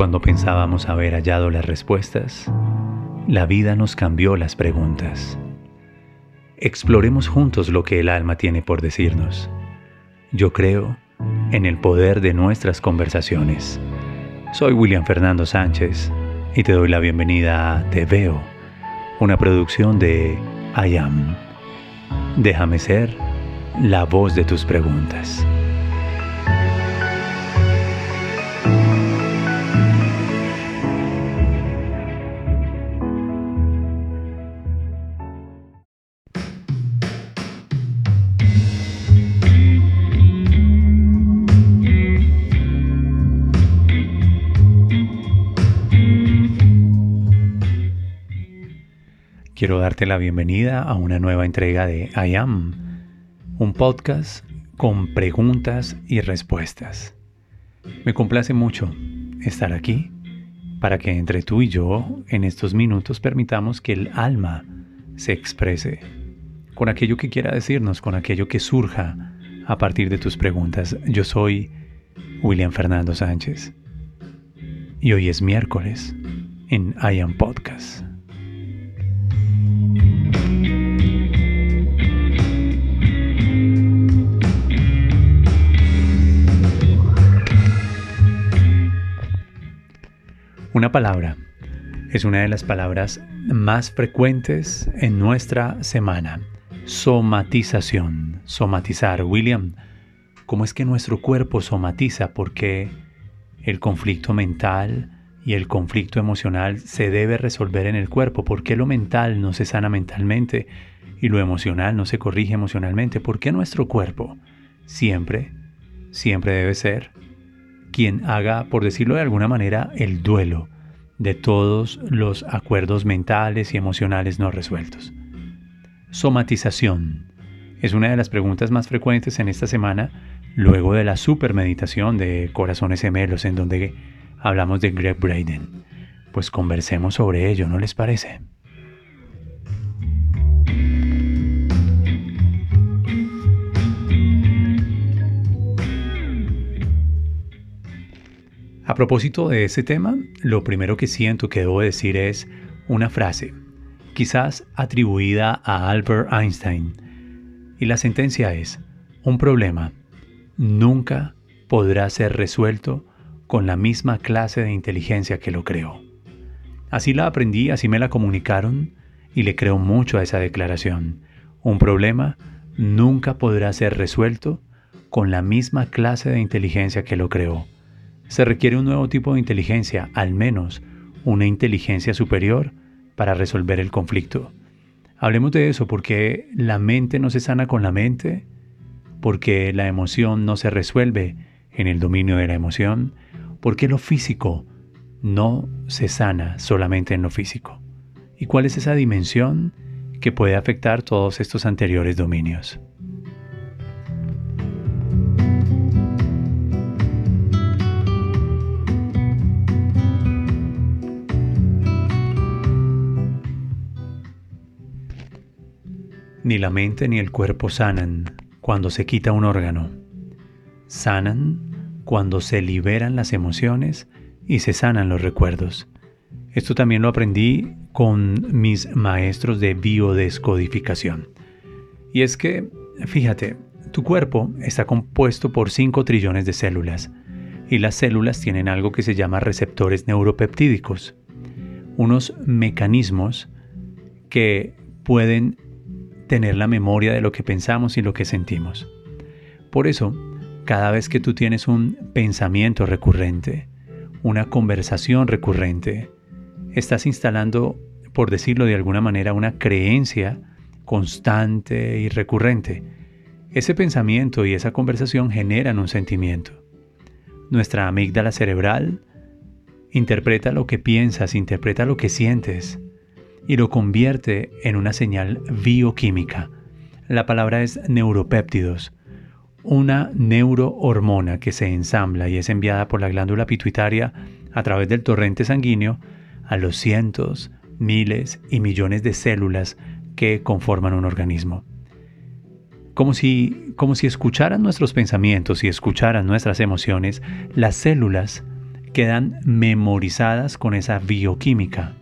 Cuando pensábamos haber hallado las respuestas, la vida nos cambió las preguntas. Exploremos juntos lo que el alma tiene por decirnos. Yo creo en el poder de nuestras conversaciones. Soy William Fernando Sánchez y te doy la bienvenida a Te Veo, una producción de I Am. Déjame ser la voz de tus preguntas. Quiero darte la bienvenida a una nueva entrega de I Am, un podcast con preguntas y respuestas. Me complace mucho estar aquí para que entre tú y yo en estos minutos permitamos que el alma se exprese con aquello que quiera decirnos, con aquello que surja a partir de tus preguntas. Yo soy William Fernando Sánchez y hoy es miércoles en I Am Podcast. Una palabra es una de las palabras más frecuentes en nuestra semana. Somatización, somatizar. William, ¿cómo es que nuestro cuerpo somatiza? Porque el conflicto mental y el conflicto emocional se debe resolver en el cuerpo. ¿Por qué lo mental no se sana mentalmente y lo emocional no se corrige emocionalmente? ¿Por qué nuestro cuerpo siempre, siempre debe ser quien haga, por decirlo de alguna manera, el duelo de todos los acuerdos mentales y emocionales no resueltos. Somatización es una de las preguntas más frecuentes en esta semana luego de la supermeditación de Corazones Gemelos en donde hablamos de Greg Braden. Pues conversemos sobre ello, ¿no les parece? A propósito de ese tema, lo primero que siento que debo decir es una frase, quizás atribuida a Albert Einstein. Y la sentencia es, un problema nunca podrá ser resuelto con la misma clase de inteligencia que lo creó. Así la aprendí, así me la comunicaron y le creo mucho a esa declaración. Un problema nunca podrá ser resuelto con la misma clase de inteligencia que lo creó se requiere un nuevo tipo de inteligencia, al menos una inteligencia superior para resolver el conflicto. Hablemos de eso porque la mente no se sana con la mente, porque la emoción no se resuelve en el dominio de la emoción, porque lo físico no se sana solamente en lo físico. ¿Y cuál es esa dimensión que puede afectar todos estos anteriores dominios? Ni la mente ni el cuerpo sanan cuando se quita un órgano. Sanan cuando se liberan las emociones y se sanan los recuerdos. Esto también lo aprendí con mis maestros de biodescodificación. Y es que, fíjate, tu cuerpo está compuesto por 5 trillones de células y las células tienen algo que se llama receptores neuropeptídicos, unos mecanismos que pueden tener la memoria de lo que pensamos y lo que sentimos. Por eso, cada vez que tú tienes un pensamiento recurrente, una conversación recurrente, estás instalando, por decirlo de alguna manera, una creencia constante y recurrente. Ese pensamiento y esa conversación generan un sentimiento. Nuestra amígdala cerebral interpreta lo que piensas, interpreta lo que sientes, y lo convierte en una señal bioquímica. La palabra es neuropéptidos, una neurohormona que se ensambla y es enviada por la glándula pituitaria a través del torrente sanguíneo a los cientos, miles y millones de células que conforman un organismo. Como si, como si escucharan nuestros pensamientos y escucharan nuestras emociones, las células quedan memorizadas con esa bioquímica.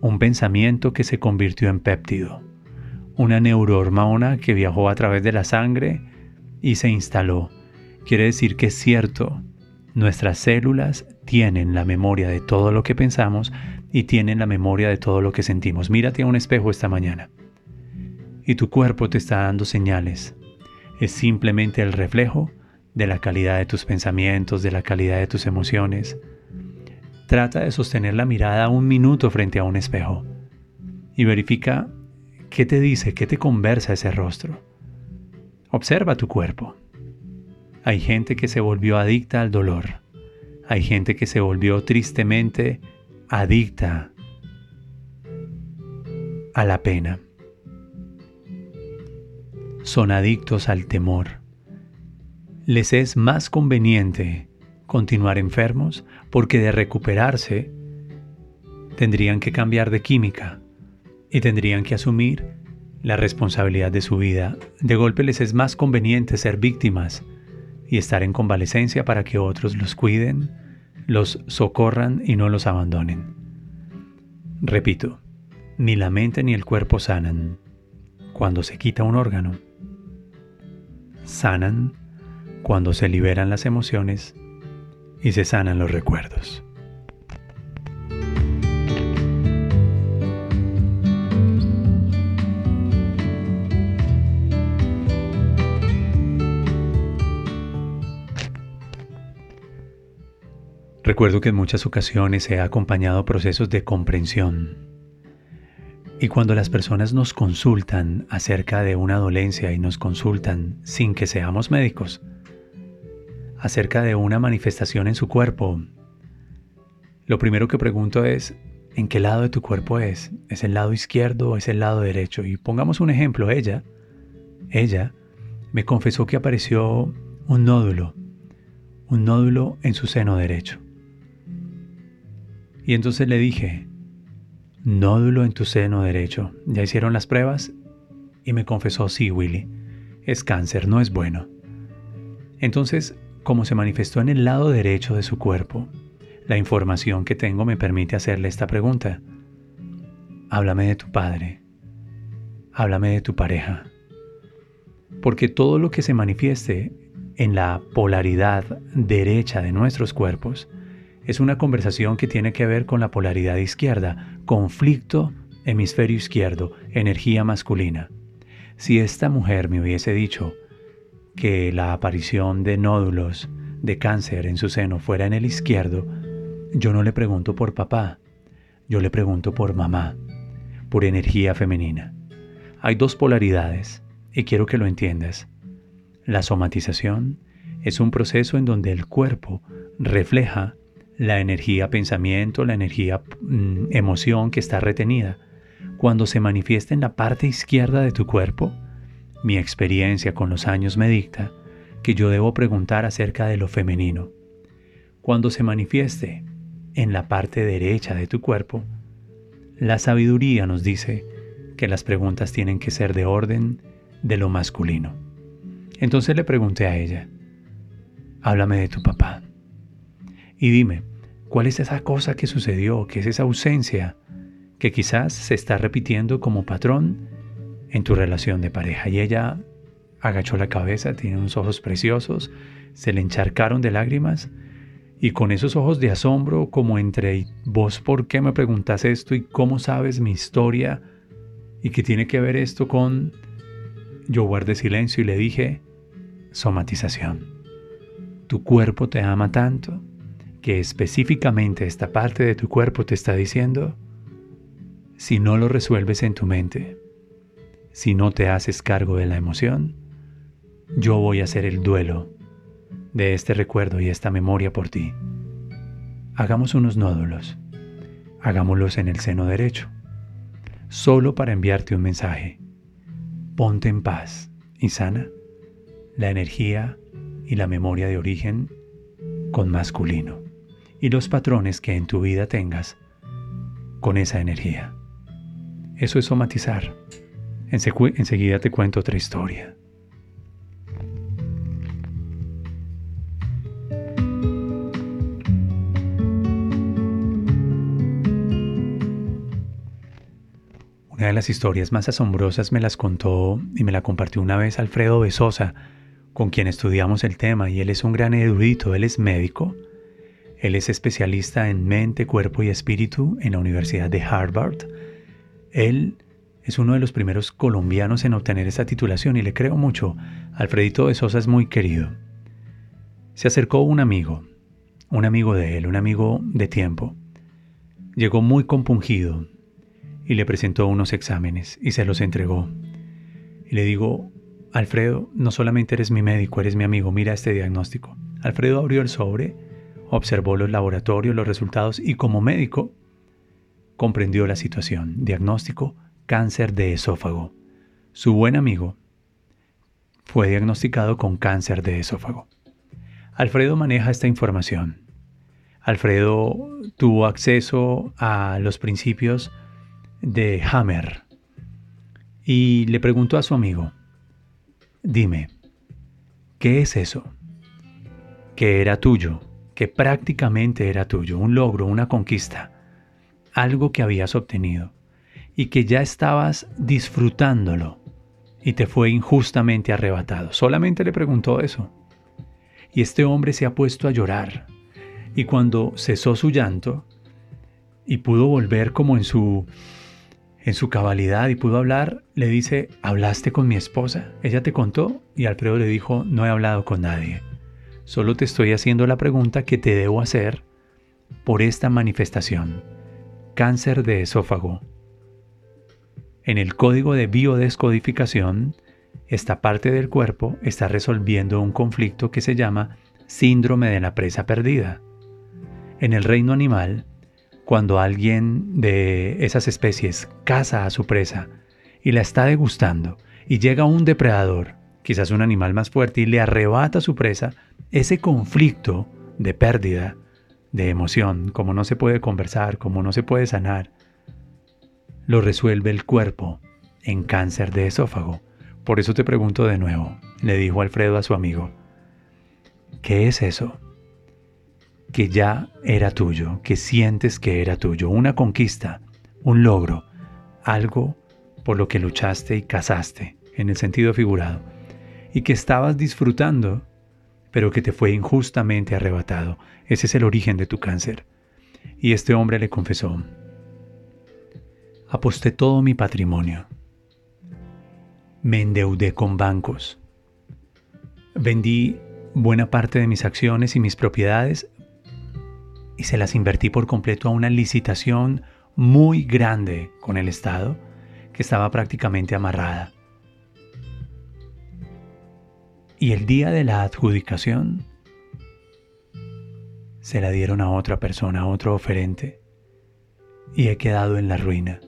Un pensamiento que se convirtió en péptido. Una neurohormona que viajó a través de la sangre y se instaló. Quiere decir que es cierto, nuestras células tienen la memoria de todo lo que pensamos y tienen la memoria de todo lo que sentimos. Mírate a un espejo esta mañana y tu cuerpo te está dando señales. Es simplemente el reflejo de la calidad de tus pensamientos, de la calidad de tus emociones. Trata de sostener la mirada un minuto frente a un espejo y verifica qué te dice, qué te conversa ese rostro. Observa tu cuerpo. Hay gente que se volvió adicta al dolor. Hay gente que se volvió tristemente adicta a la pena son adictos al temor. Les es más conveniente continuar enfermos porque de recuperarse tendrían que cambiar de química y tendrían que asumir la responsabilidad de su vida. De golpe les es más conveniente ser víctimas y estar en convalecencia para que otros los cuiden, los socorran y no los abandonen. Repito, ni la mente ni el cuerpo sanan cuando se quita un órgano sanan cuando se liberan las emociones y se sanan los recuerdos. Recuerdo que en muchas ocasiones he acompañado procesos de comprensión y cuando las personas nos consultan acerca de una dolencia y nos consultan sin que seamos médicos, acerca de una manifestación en su cuerpo, lo primero que pregunto es, ¿en qué lado de tu cuerpo es? ¿Es el lado izquierdo o es el lado derecho? Y pongamos un ejemplo, ella, ella me confesó que apareció un nódulo, un nódulo en su seno derecho. Y entonces le dije, nódulo en tu seno derecho. ¿Ya hicieron las pruebas? Y me confesó, sí, Willy, es cáncer, no es bueno. Entonces, como se manifestó en el lado derecho de su cuerpo, la información que tengo me permite hacerle esta pregunta. Háblame de tu padre. Háblame de tu pareja. Porque todo lo que se manifieste en la polaridad derecha de nuestros cuerpos es una conversación que tiene que ver con la polaridad izquierda, conflicto, hemisferio izquierdo, energía masculina. Si esta mujer me hubiese dicho que la aparición de nódulos de cáncer en su seno fuera en el izquierdo, yo no le pregunto por papá, yo le pregunto por mamá, por energía femenina. Hay dos polaridades y quiero que lo entiendas. La somatización es un proceso en donde el cuerpo refleja la energía pensamiento, la energía mm, emoción que está retenida. Cuando se manifiesta en la parte izquierda de tu cuerpo, mi experiencia con los años me dicta que yo debo preguntar acerca de lo femenino. Cuando se manifieste en la parte derecha de tu cuerpo, la sabiduría nos dice que las preguntas tienen que ser de orden de lo masculino. Entonces le pregunté a ella, háblame de tu papá. Y dime, ¿cuál es esa cosa que sucedió, que es esa ausencia que quizás se está repitiendo como patrón en tu relación de pareja? Y ella agachó la cabeza, tiene unos ojos preciosos, se le encharcaron de lágrimas y con esos ojos de asombro como entre vos por qué me preguntas esto y cómo sabes mi historia y qué tiene que ver esto con... Yo guardé silencio y le dije, somatización. Tu cuerpo te ama tanto que específicamente esta parte de tu cuerpo te está diciendo, si no lo resuelves en tu mente, si no te haces cargo de la emoción, yo voy a hacer el duelo de este recuerdo y esta memoria por ti. Hagamos unos nódulos, hagámoslos en el seno derecho, solo para enviarte un mensaje. Ponte en paz y sana la energía y la memoria de origen con masculino y los patrones que en tu vida tengas con esa energía. Eso es somatizar enseguida te cuento otra historia. Una de las historias más asombrosas me las contó y me la compartió una vez Alfredo Besosa, con quien estudiamos el tema, y él es un gran erudito, él es médico, él es especialista en mente, cuerpo y espíritu en la Universidad de Harvard. Él es uno de los primeros colombianos en obtener esa titulación y le creo mucho. Alfredito Besosa es muy querido. Se acercó un amigo, un amigo de él, un amigo de tiempo. Llegó muy compungido, y le presentó unos exámenes y se los entregó. Y le digo, Alfredo, no solamente eres mi médico, eres mi amigo, mira este diagnóstico. Alfredo abrió el sobre, observó los laboratorios, los resultados y como médico comprendió la situación. Diagnóstico, cáncer de esófago. Su buen amigo fue diagnosticado con cáncer de esófago. Alfredo maneja esta información. Alfredo tuvo acceso a los principios de Hammer y le preguntó a su amigo, dime, ¿qué es eso? Que era tuyo, que prácticamente era tuyo, un logro, una conquista, algo que habías obtenido y que ya estabas disfrutándolo y te fue injustamente arrebatado. Solamente le preguntó eso. Y este hombre se ha puesto a llorar. Y cuando cesó su llanto y pudo volver como en su en su cabalidad y pudo hablar, le dice, ¿hablaste con mi esposa? Ella te contó y Alfredo le dijo, no he hablado con nadie. Solo te estoy haciendo la pregunta que te debo hacer por esta manifestación. Cáncer de esófago. En el código de biodescodificación, esta parte del cuerpo está resolviendo un conflicto que se llama síndrome de la presa perdida. En el reino animal, cuando alguien de esas especies caza a su presa y la está degustando y llega un depredador, quizás un animal más fuerte, y le arrebata su presa, ese conflicto de pérdida, de emoción, como no se puede conversar, como no se puede sanar, lo resuelve el cuerpo en cáncer de esófago. Por eso te pregunto de nuevo, le dijo Alfredo a su amigo, ¿qué es eso? que ya era tuyo, que sientes que era tuyo, una conquista, un logro, algo por lo que luchaste y cazaste, en el sentido figurado, y que estabas disfrutando, pero que te fue injustamente arrebatado. Ese es el origen de tu cáncer. Y este hombre le confesó, aposté todo mi patrimonio, me endeudé con bancos, vendí buena parte de mis acciones y mis propiedades y se las invertí por completo a una licitación muy grande con el Estado que estaba prácticamente amarrada. Y el día de la adjudicación se la dieron a otra persona, a otro oferente, y he quedado en la ruina.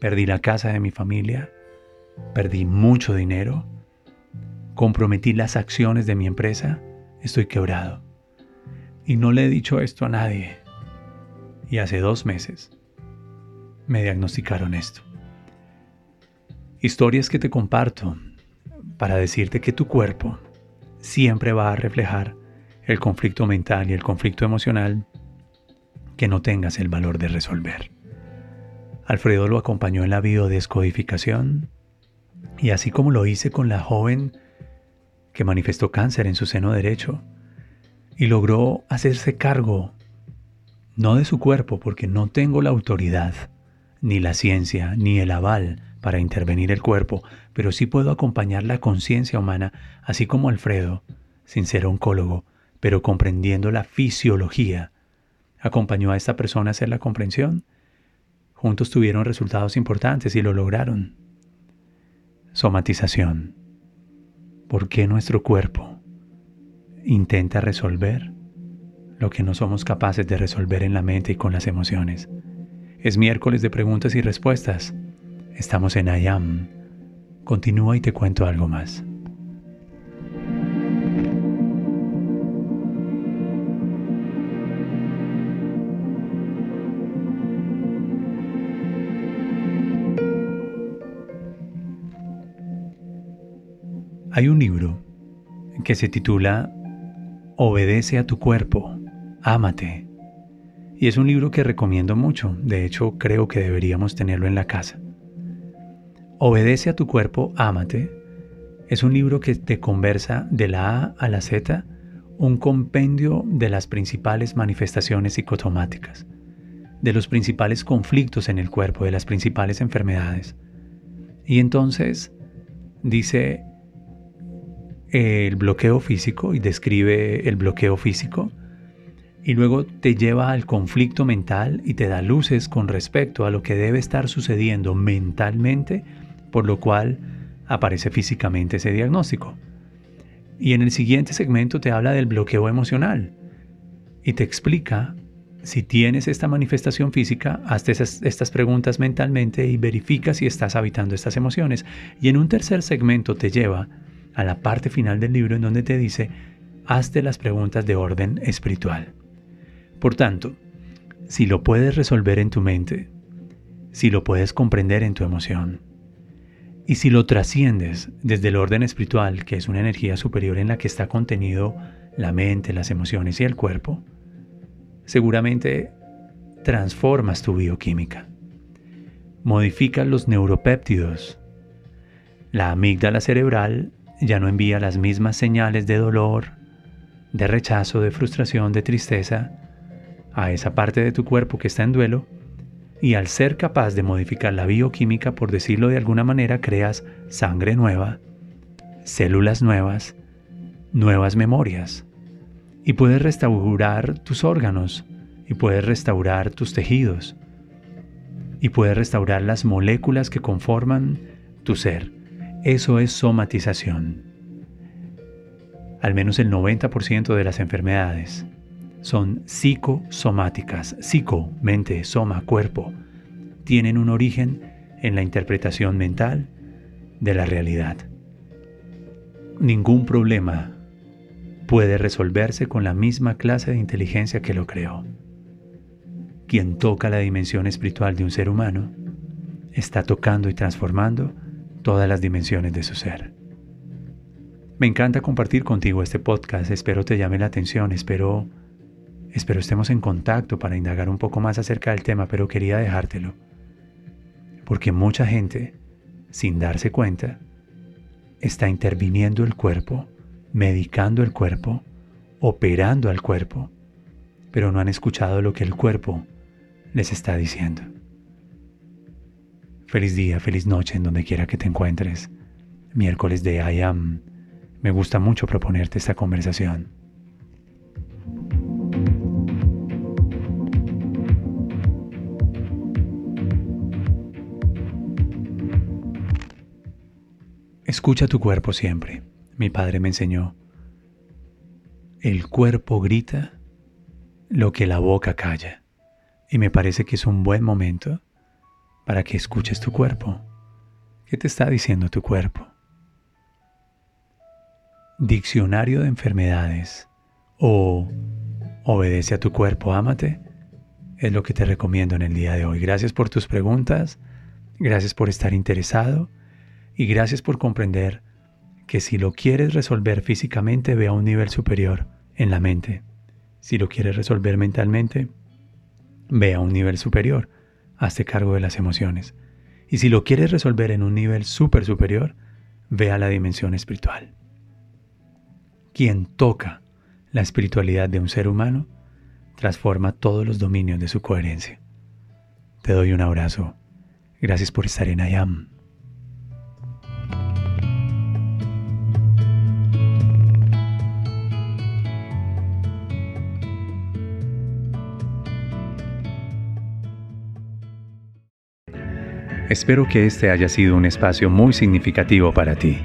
Perdí la casa de mi familia, perdí mucho dinero, comprometí las acciones de mi empresa, estoy quebrado. Y no le he dicho esto a nadie. Y hace dos meses me diagnosticaron esto. Historias que te comparto para decirte que tu cuerpo siempre va a reflejar el conflicto mental y el conflicto emocional que no tengas el valor de resolver. Alfredo lo acompañó en la biodescodificación y así como lo hice con la joven que manifestó cáncer en su seno derecho, y logró hacerse cargo, no de su cuerpo, porque no tengo la autoridad, ni la ciencia, ni el aval para intervenir el cuerpo, pero sí puedo acompañar la conciencia humana, así como Alfredo, sin ser oncólogo, pero comprendiendo la fisiología, acompañó a esta persona a hacer la comprensión. Juntos tuvieron resultados importantes y lo lograron. Somatización. ¿Por qué nuestro cuerpo intenta resolver lo que no somos capaces de resolver en la mente y con las emociones. Es miércoles de preguntas y respuestas. Estamos en IAM. Continúa y te cuento algo más. Hay un libro que se titula Obedece a tu cuerpo, ámate. Y es un libro que recomiendo mucho, de hecho creo que deberíamos tenerlo en la casa. Obedece a tu cuerpo, ámate. Es un libro que te conversa de la A a la Z, un compendio de las principales manifestaciones psicosomáticas, de los principales conflictos en el cuerpo, de las principales enfermedades. Y entonces dice el bloqueo físico y describe el bloqueo físico y luego te lleva al conflicto mental y te da luces con respecto a lo que debe estar sucediendo mentalmente, por lo cual aparece físicamente ese diagnóstico. Y en el siguiente segmento te habla del bloqueo emocional y te explica si tienes esta manifestación física, hazte estas preguntas mentalmente y verifica si estás habitando estas emociones. Y en un tercer segmento te lleva a la parte final del libro en donde te dice, hazte las preguntas de orden espiritual. Por tanto, si lo puedes resolver en tu mente, si lo puedes comprender en tu emoción, y si lo trasciendes desde el orden espiritual, que es una energía superior en la que está contenido la mente, las emociones y el cuerpo, seguramente transformas tu bioquímica. Modificas los neuropéptidos. La amígdala cerebral ya no envía las mismas señales de dolor, de rechazo, de frustración, de tristeza a esa parte de tu cuerpo que está en duelo y al ser capaz de modificar la bioquímica, por decirlo de alguna manera, creas sangre nueva, células nuevas, nuevas memorias, y puedes restaurar tus órganos y puedes restaurar tus tejidos y puedes restaurar las moléculas que conforman tu ser. Eso es somatización. Al menos el 90% de las enfermedades son psicosomáticas. Psico, mente, soma, cuerpo. Tienen un origen en la interpretación mental de la realidad. Ningún problema puede resolverse con la misma clase de inteligencia que lo creó. Quien toca la dimensión espiritual de un ser humano está tocando y transformando todas las dimensiones de su ser. Me encanta compartir contigo este podcast, espero te llame la atención, espero espero estemos en contacto para indagar un poco más acerca del tema, pero quería dejártelo. Porque mucha gente, sin darse cuenta, está interviniendo el cuerpo medicando el cuerpo, operando al cuerpo, pero no han escuchado lo que el cuerpo les está diciendo. Feliz día, feliz noche en donde quiera que te encuentres. Miércoles de I Am. Me gusta mucho proponerte esta conversación. Escucha tu cuerpo siempre mi padre me enseñó, el cuerpo grita lo que la boca calla. Y me parece que es un buen momento para que escuches tu cuerpo. ¿Qué te está diciendo tu cuerpo? Diccionario de enfermedades o obedece a tu cuerpo, ámate, es lo que te recomiendo en el día de hoy. Gracias por tus preguntas, gracias por estar interesado y gracias por comprender que si lo quieres resolver físicamente, ve a un nivel superior en la mente. Si lo quieres resolver mentalmente, ve a un nivel superior, hazte cargo de las emociones. Y si lo quieres resolver en un nivel súper superior, ve a la dimensión espiritual. Quien toca la espiritualidad de un ser humano, transforma todos los dominios de su coherencia. Te doy un abrazo. Gracias por estar en Ayam. Espero que este haya sido un espacio muy significativo para ti.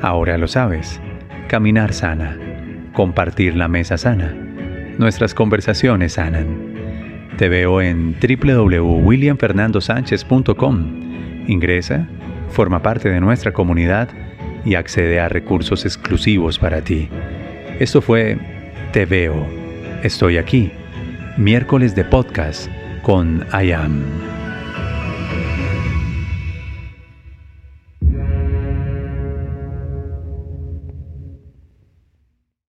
Ahora lo sabes. Caminar sana. Compartir la mesa sana. Nuestras conversaciones sanan. Te veo en www.williamfernandosánchez.com. Ingresa, forma parte de nuestra comunidad y accede a recursos exclusivos para ti. Esto fue Te veo. Estoy aquí. Miércoles de podcast con I Am.